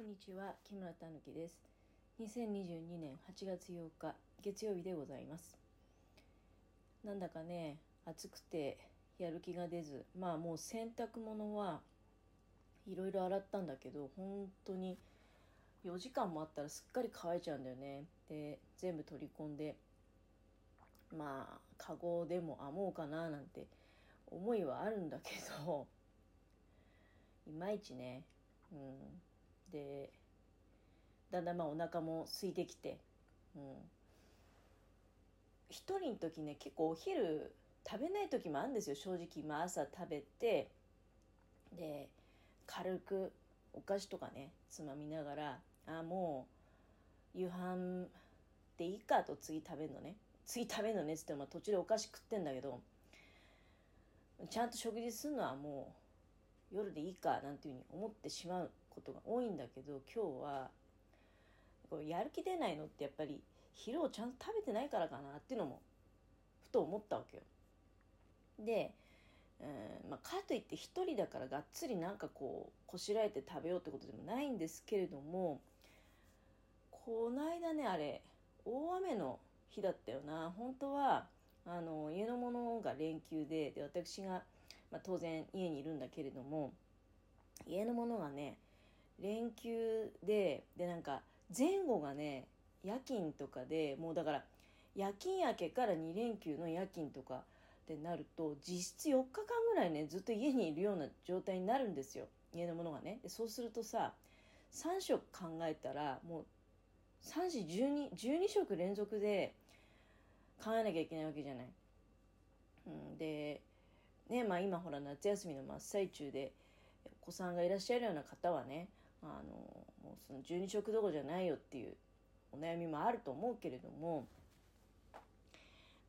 こんにちは木村たぬきです。2022年8月8日月曜日でございます。なんだかね暑くてやる気が出ずまあもう洗濯物はいろいろ洗ったんだけど本当に4時間もあったらすっかり乾いちゃうんだよね。で全部取り込んでまあカゴでも編もうかななんて思いはあるんだけどいまいちねうんでだんだんまあお腹も空いてきて、うん、一人の時ね結構お昼食べない時もあるんですよ。正直、まあ、朝食べてで軽くお菓子とかねつまみながらあもう夕飯でいいかと次食べるのね。次食べるのねっつっても途中でお菓子食ってんだけどちゃんと食事するのはもう夜でいいかなんていうふうに思ってしまう。ことが多いんだけど今日はこれやる気出ないのってやっぱり昼をちゃんと食べてないからかなっていうのもふと思ったわけよ。で、えー、まあ、かといって一人だからがっつりなんかこうこしらえて食べようってことでもないんですけれどもこの間ねあれ大雨の日だったよな本当はあの家のものが連休でで私が、まあ、当然家にいるんだけれども家のものがね連休ででなんか前後がね夜勤とかでもうだから夜勤明けから2連休の夜勤とかってなると実質4日間ぐらいねずっと家にいるような状態になるんですよ家のものがねでそうするとさ3食考えたらもう3時12 12食連続で考えなきゃいけないわけじゃない。うん、でねまあ今ほら夏休みの真っ最中でお子さんがいらっしゃるような方はねあのもうその12食どころじゃないよっていうお悩みもあると思うけれども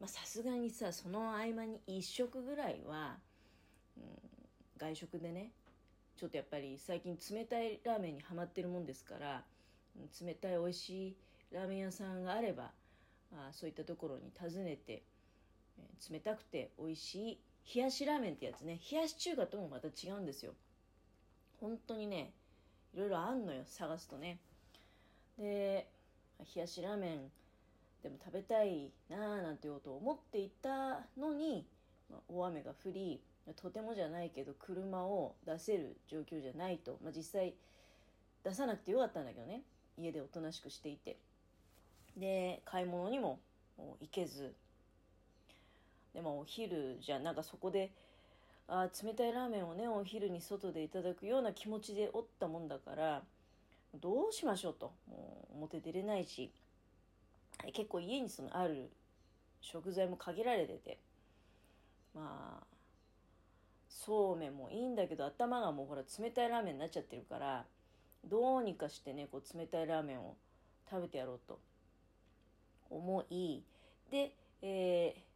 さすがにさその合間に1食ぐらいは、うん、外食でねちょっとやっぱり最近冷たいラーメンにはまってるもんですから冷たい美味しいラーメン屋さんがあればあそういったところに訪ねて、え冷たくて美味しい冷やしラーメンってやつね。冷やし中華ともまた違うんですよ。本当にねいろいろあんのよ探すとね。で冷やしラーメンでも食べたいなーなんてことを思っていたのに、まあ、大雨が降りとてもじゃないけど車を出せる状況じゃないと、まあ、実際出さなくてよかったんだけどね。家でおとなしくしていて。で買い物にも行けず。でもお昼じゃなんかそこであ冷たいラーメンをねお昼に外でいただくような気持ちでおったもんだからどうしましょうと。もう表出れないし。結構家にそのある食材も限られてて。まあそうめんもいいんだけど頭がもうほら冷たいラーメンになっちゃってるからどうにかしてねこう冷たいラーメンを食べてやろうと思い。で、えー、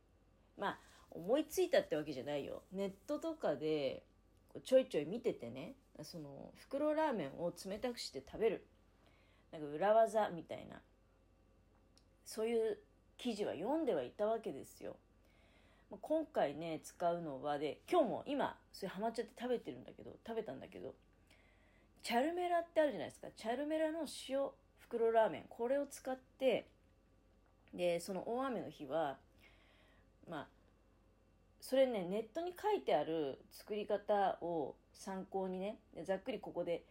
思いついたってわけじゃないよ。ネットとかでちょいちょい見ててねその袋ラーメンを冷たくして食べる。なんか裏技みたいな。そういう記事は読んではいたわけですよ。今回ね使うのはで今日も今それハマっちゃって食べてるんだけど食べたんだけどチャルメラってあるじゃないですか。チャルメラの塩袋ラーメン。これを使ってでその大雨の日はまあそれねネットに書いてある作り方を参考にねざっくりここで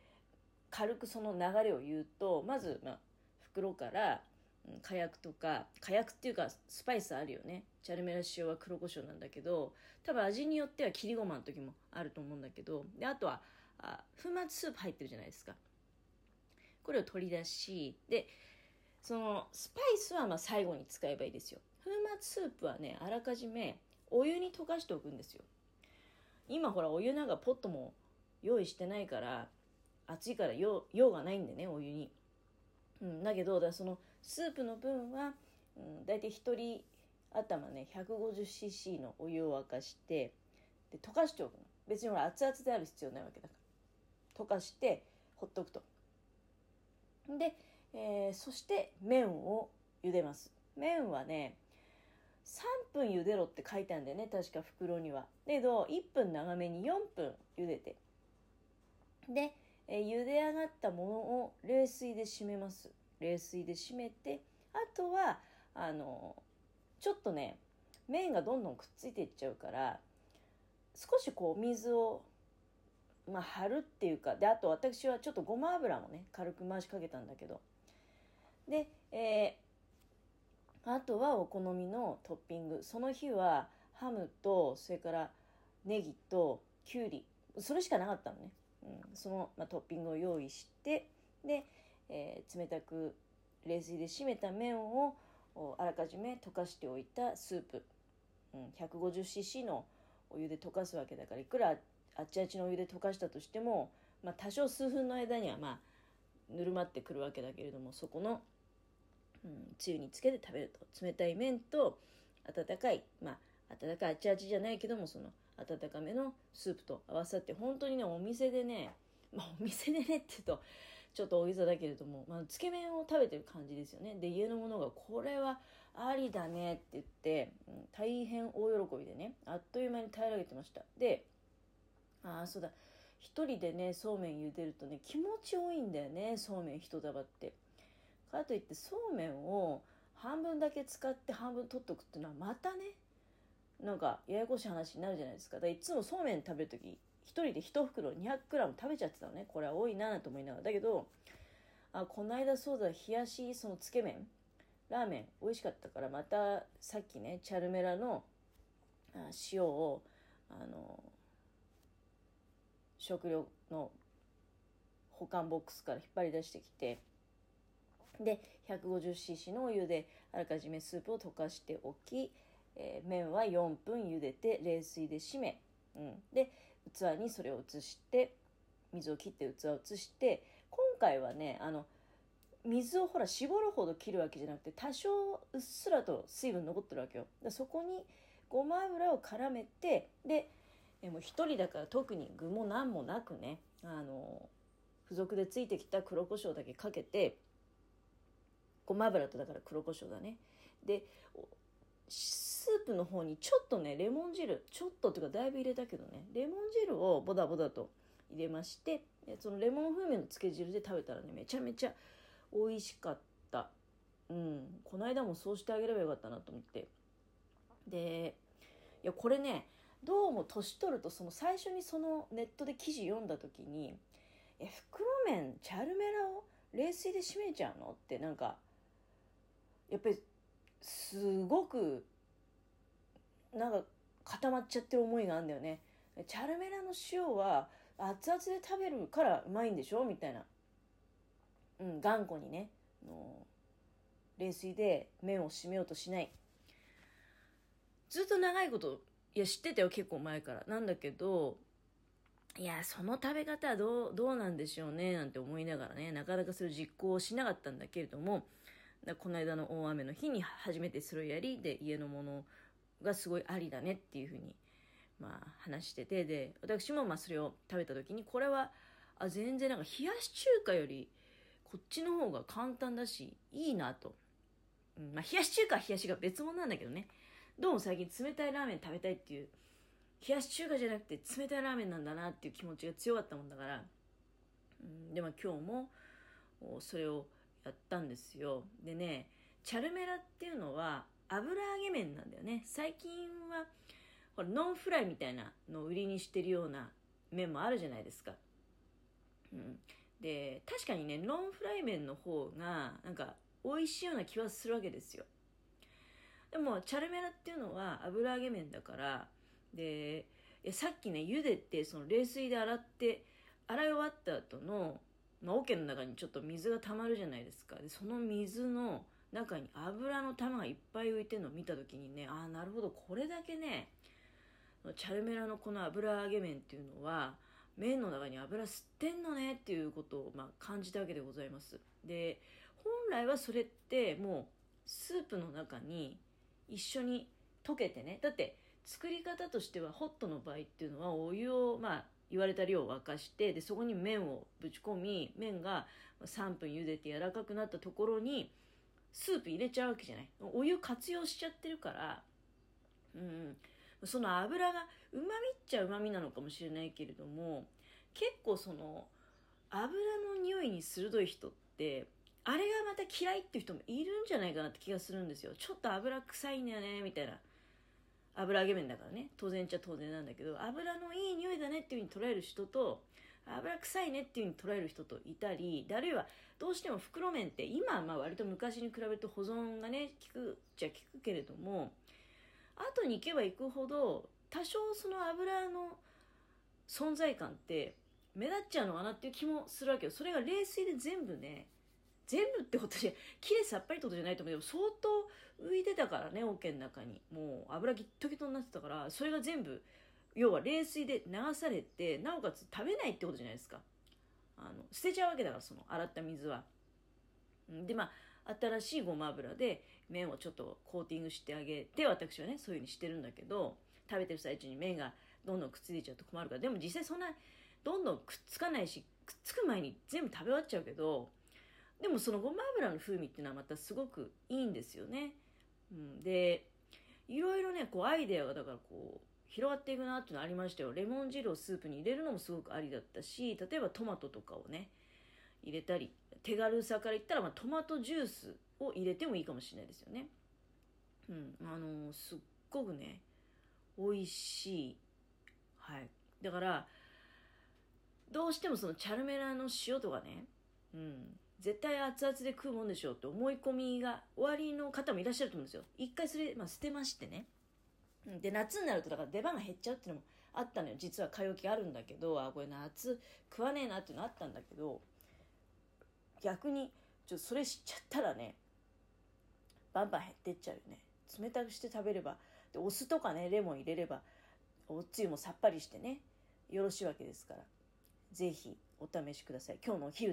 軽くその流れを言うとまず、まあ、袋から火薬とか火薬っていうかスパイスあるよね。チャルメラ塩は黒胡椒なんだけど多分味によっては切りごまの時もあると思うんだけどであとはあ粉末スープ入ってるじゃないですか。これを取り出しでそのスパイスはま最後に使えばいいですよ。粉末スープはねあらかじめお湯に溶かしておくんですよ。今ほらお湯なんかポットも用意してないから暑いから用がないんでねお湯に、うん、だけどだそのスープの分は、うん、大体1人頭ね 150cc のお湯を沸かしてで溶かしておくの。別にほら熱々である必要ないわけだから。溶かしてほっとくと。で、えー、そして麺を茹でます。麺はね3分茹でろって書いてあるんだよね確か袋には。けど1分長めに4分茹でて。で、えー、茹で上がったものを冷水で締めます。冷水で締めてあとはあのちょっとね麺がどんどんくっついていっちゃうから少しこう水をまあ張るっていうかであと私はちょっとごま油もね軽く回しかけたんだけど。で、えー、あとはお好みのトッピング。その日はハムとそれからネギときゅうりそれしかなかったのね、うん、その、まあ、トッピングを用意してで、えー、冷たく冷水で締めた麺をあらかじめ溶かしておいたスープ、うん、150cc のお湯で溶かすわけだからいくらあっちあっちのお湯で溶かしたとしても、まあ、多少数分の間にはまあぬるまってくるわけだけれどもそこの、うん、つゆにつけて食べると。冷たい麺と温かいまあ温かいあちあちじゃないけどもその温かめのスープと合わさって本当にねお店でねまあお店でねって言うとちょっと大げさだけれども、まあ、つけ麺を食べてる感じですよね。で家の者がこれはありだねって言って、うん、大変大喜びでねあっという間に平らげてました。でああそうだ。一人でねそうめん茹でるとね気持ち多いんだよねそうめん一束って。かといってそうめんを半分だけ使って半分取っとくっていうのはまたねなんかややこしい話になるじゃないですか。だからいつもそうめん食べる時1人で1袋 200g 食べちゃってたのね。これは多いなと思いながら。だけどあこの間そうだ冷やしそのつけ麺。ラーメン美味しかったからまたさっきねチャルメラの塩をあの食料の保管ボックスから引っ張り出してきてで 150cc のお湯であらかじめスープを溶かしておきえー、麺は4分茹でて冷水で締め、うん、で器にそれを移して水を切って器を移して今回はねあの水をほら絞るほど切るわけじゃなくて多少うっすらと水分残ってるわけよ。そこにごま油を絡めてでえもう一人だから特に具も何もなくねあの付属でついてきた黒胡椒だけかけてごま油とだから黒胡椒だね。でスープの方にちょっとねレモン汁ちょっとっていうかだいぶ入れたけどね。レモン汁をボダボダと入れましてそのレモン風味のつけ汁で食べたらねめちゃめちゃ美味しかった。うん。この間もそうしてあげればよかったなと思って。でいやこれねどうも年取るとその最初にそのネットで記事読んだ時に「え袋麺チャルメラを冷水で締めちゃうの?」ってなんかやっぱりすごくなんか固まっちゃってる思いがあるんだよね。チャルメラの塩は熱々で食べるからうまいんでしょ？みたいな。うん頑固にね。の冷水で麺を締めようとしない。ずっと長いこといや知ってたよ結構前から。なんだけどいやその食べ方はどうどうなんでしょうね？なんて思いながらねなかなかそれ実行しなかったんだけれどもこの間の大雨の日に初めてそれをやりで家のものがすごいありだねっていうふうに、まあ、話しててで私もまあそれを食べた時にこれはあ全然なんか冷やし中華よりこっちの方が簡単だしいいなと、うんまあ、冷やし中華は冷やしが別物なんだけどねどうも最近冷たいラーメン食べたいっていう冷やし中華じゃなくて冷たいラーメンなんだなっていう気持ちが強かったもんだから、うん、でも今日もそれをやったんですよ。でねチャルメラっていうのは油揚げ麺なんだよね。最近はほらノンフライみたいなのを売りにしてるような麺もあるじゃないですか、うん、で確かにねノンフライ麺の方がなんか美味しいような気はするわけですよ。でもチャルメラっていうのは油揚げ麺だからでさっきね茹でてその冷水で洗って洗い終わった後のまあ、の中にちょっと水が溜まるじゃないですか。でその水の中に油の玉がいっぱい浮いてるのを見た時にねああなるほど。これだけねチャルメラのこの油揚げ麺っていうのは麺の中に油吸ってんのねっていうことを、まあ、感じたわけでございます。で本来はそれってもうスープの中に一緒に溶けてね。だって作り方としてはホットの場合っていうのはお湯をまあ言われた量を沸かしてでそこに麺をぶち込み麺が3分茹でて柔らかくなったところにスープ入れちゃうわけじゃない。お湯活用しちゃってるからうん。その油がうまみっちゃうまみなのかもしれないけれども結構その油の匂いに鋭い人ってあれがまた嫌いっていう人もいるんじゃないかなって気がするんですよ。ちょっと油臭いんだよねみたいな。油揚げ麺だからね。当然っちゃ当然なんだけど油のいい匂いだねっていう風に捉える人と油臭いねっていう風に捉える人といたりあるいはどうしても袋麺って今はまあ割と昔に比べると保存がね効くじゃ効くけれども後に行けば行くほど多少その油の存在感って目立っちゃうのかなっていう気もするわけよ。それが冷水で全部ね全部ってことじゃきれいさっぱりってことじゃないと思うけど相当浮いてたからね桶の中に。もう油ギットギトになってたからそれが全部要は冷水で流されてなおかつ食べないってことじゃないですか。あの捨てちゃうわけだからその洗った水はでまあ新しいごま油で麺をちょっとコーティングしてあげて私はねそういう風にしてるんだけど食べてる最中に麺がどんどんくっついちゃうと困るからでも実際そんなどんどんくっつかないしくっつく前に全部食べ終わっちゃうけどでもそのごま油の風味っていうのはまたすごくいいんですよね。うん、でいろいろねこうアイデアがだからこう広がっていくなっていうのありましたよレモン汁をスープに入れるのもすごくありだったし例えばトマトとかをね入れたり手軽さから言ったら、まあ、トマトジュースを入れてもいいかもしれないですよね。うん、あのー、すっごくね美味しい。はい。だからどうしてもそのチャルメラの塩とかね、うん、絶対熱々で食うもんでしょうって思い込みが終わりの方もいらっしゃると思うんですよ。一回それ、まあ、捨てましてね。で、夏になるとだから出番が減っちゃうっていうのもあったのよ。実は買い置きあるんだけど、あ、これ夏食わねえなっていうのあったんだけど、逆に、ちょっとそれ知っちゃったらね、バンバン減ってっちゃうよね。冷たくして食べれば、でお酢とかね、レモン入れれば、おつゆもさっぱりしてね、よろしいわけですから。ぜひお試しください。今日のお昼で